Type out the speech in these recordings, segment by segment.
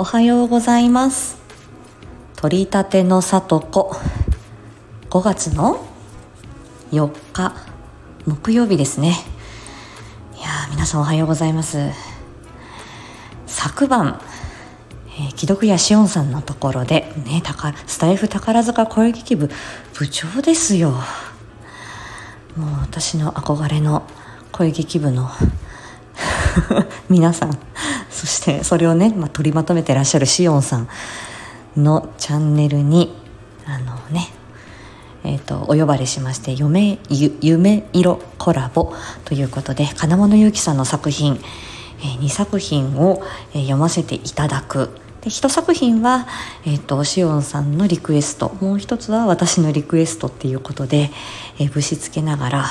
おはようございます。取り立てのさとこ5月の4日木曜日ですね。いやー皆さんおはようございます。昨晩えー、既読やしおんさんのところで、ね、スタイフ宝塚声劇部部長ですよ。もう私の憧れの声劇部の 皆さん。そしてそれをね、まあ、取りまとめてらっしゃるしおんさんのチャンネルにあのねえーと、お呼ばれしまして夢「夢色コラボ」ということで金物ゆうきさんの作品、えー、2作品を、えー、読ませていただく。で1作品は、えーと、しおんさんのリクエスト。もう一つは私のリクエストっていうことで、えー、ぶしつけながら、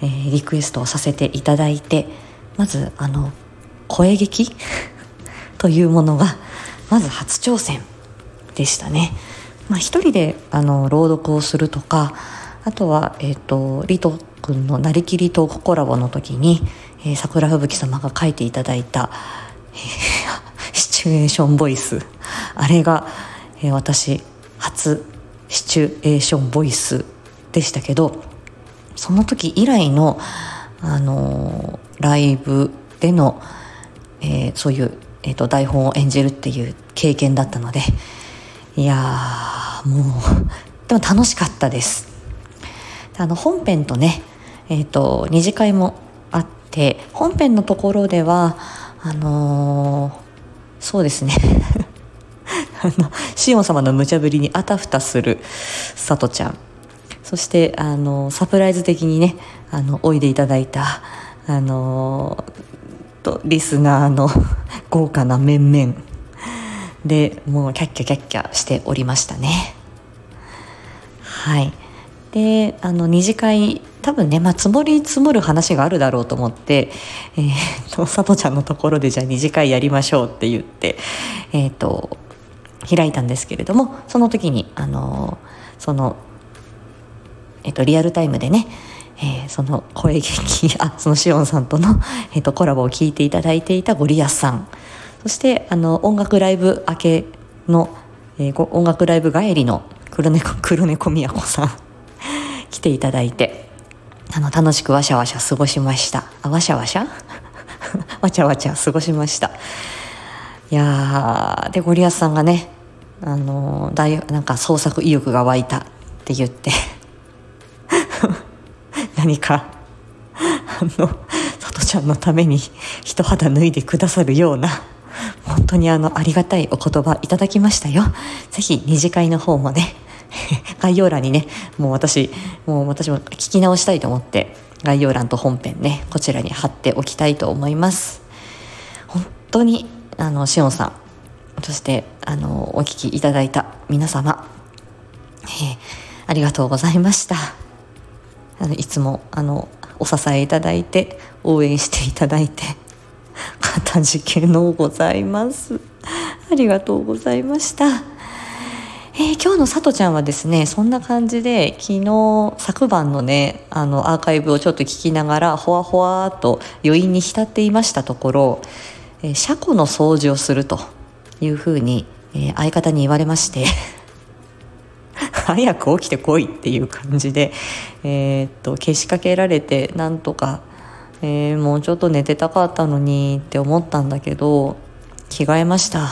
えー、リクエストをさせていただいてまずあの声劇？というものがまず初挑戦でしたね。まあ、一人であの朗読をするとかあとは、えーと、リト君のなりきりトークコラボの時に、えー、桜吹雪様が書いていただいた、えー、シチュエーションボイスあれが、えー、私初シチュエーションボイスでしたけどその時以来の、あのライブでの、えー、そういう、えーと、台本を演じるっていう経験だったのでいやーもうでも楽しかったです。あの本編とねえっ、ー、と二次会もあって本編のところではあのー、そうですね。あのシオン様の無茶ぶりにあたふたするさとちゃん。そしてあのサプライズ的にねあのおいでいただいたあのとリスナーの 豪華な面々。でもうキャッキャキャッキャしておりましたね。はい。であの二次会多分ね、まあ、積もり積もる話があるだろうと思って、えー と、さとちゃんのところでじゃあ二次会やりましょうって言って、えーと、と開いたんですけれどもその時にあのその、えー、とリアルタイムでねえー、その声劇あそのしおんさんとの、えーと、コラボを聞いていただいていたゴリアスさん。そしてあの音楽ライブ明けの、えー、音楽ライブ帰りの黒猫黒猫みやこさん来ていただいてあの楽しくわしゃわしゃ過ごしました。あわしゃわしゃ？わちゃわちゃ過ごしました。いやでゴリアスさんがねあの大なんか創作意欲が湧いたって言って。何かあのさとちゃんのために一肌脱いでくださるような本当にあのありがたいお言葉いただきましたよ。是非二次会の方もね 概要欄にねもう私もう私も聞き直したいと思って概要欄と本編ねこちらに貼っておきたいと思います。本当にあのしおんさんそしてあのお聞きいただいた皆様、えー、ありがとうございました。あのいつもあのお支えいただいて応援していただいてかたじけのございます。ありがとうございました。えー、今日のさとちゃんはですねそんな感じで昨日昨晩のねあのアーカイブをちょっと聞きながらほわほわと余韻に浸っていましたところ、えー、車庫の掃除をするというふうに、えー、相方に言われまして早く起きてこいっていう感じで、えー、っとけしかけられてなんとか、えー、もうちょっと寝てたかったのにって思ったんだけど着替えました。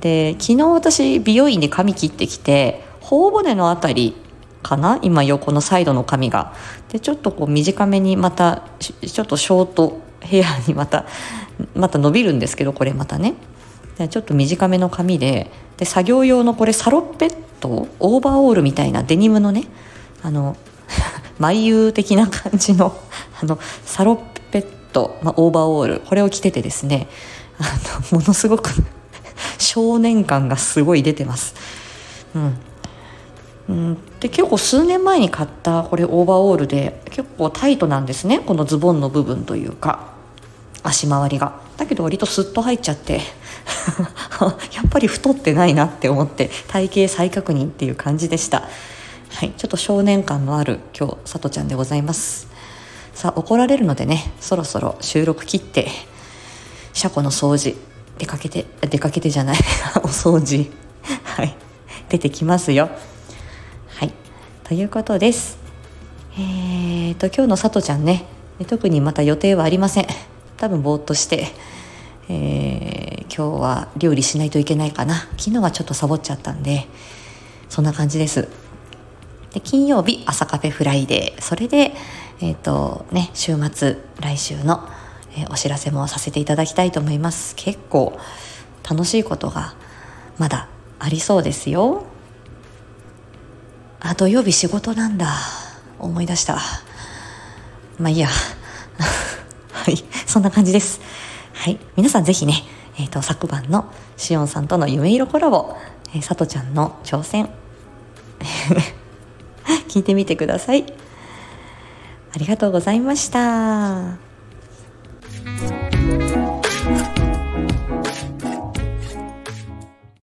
で昨日私美容院で髪切ってきて頬骨の辺りかな？今横のサイドの髪が。でちょっとこう短めにまたちょっとショートヘアにまたまた伸びるんですけどこれまたね。ちょっと短めの髪でで作業用のこれサロッペットオーバーオールみたいなデニムのねあの 眉優的な感じの あのサロッペット、まあ、オーバーオールこれを着ててですねあのものすごく 少年感がすごい出てます。うん。うん、で結構数年前に買ったこれオーバーオールで結構タイトなんですねこのズボンの部分というか足回りが。だけど割とスッと入っちゃって やっぱり太ってないなって思って体型再確認っていう感じでした。はいちょっと少年感のある今日さとちゃんでございます。さあ怒られるのでねそろそろ収録切って車庫の掃除出かけて出かけてじゃない お掃除はい出てきますよ。はいということです。えーと今日のさとちゃんね特にまた予定はありません。多分ぼーっとして、えー、今日は料理しないといけないかな。昨日はちょっとサボっちゃったんでそんな感じです。で金曜日朝カフェフライデー。それでえっ、ー、とね週末来週の、えー、お知らせもさせていただきたいと思います。結構楽しいことがまだありそうですよ。あ土曜日仕事なんだ。思い出した。まあいいや。はい。そんな感じです。はい。皆さんぜひねえっ、ー、と昨晩のしおんさんとの夢色コラボ、えー、さとちゃんの挑戦。聞いてみてください。ありがとうございました。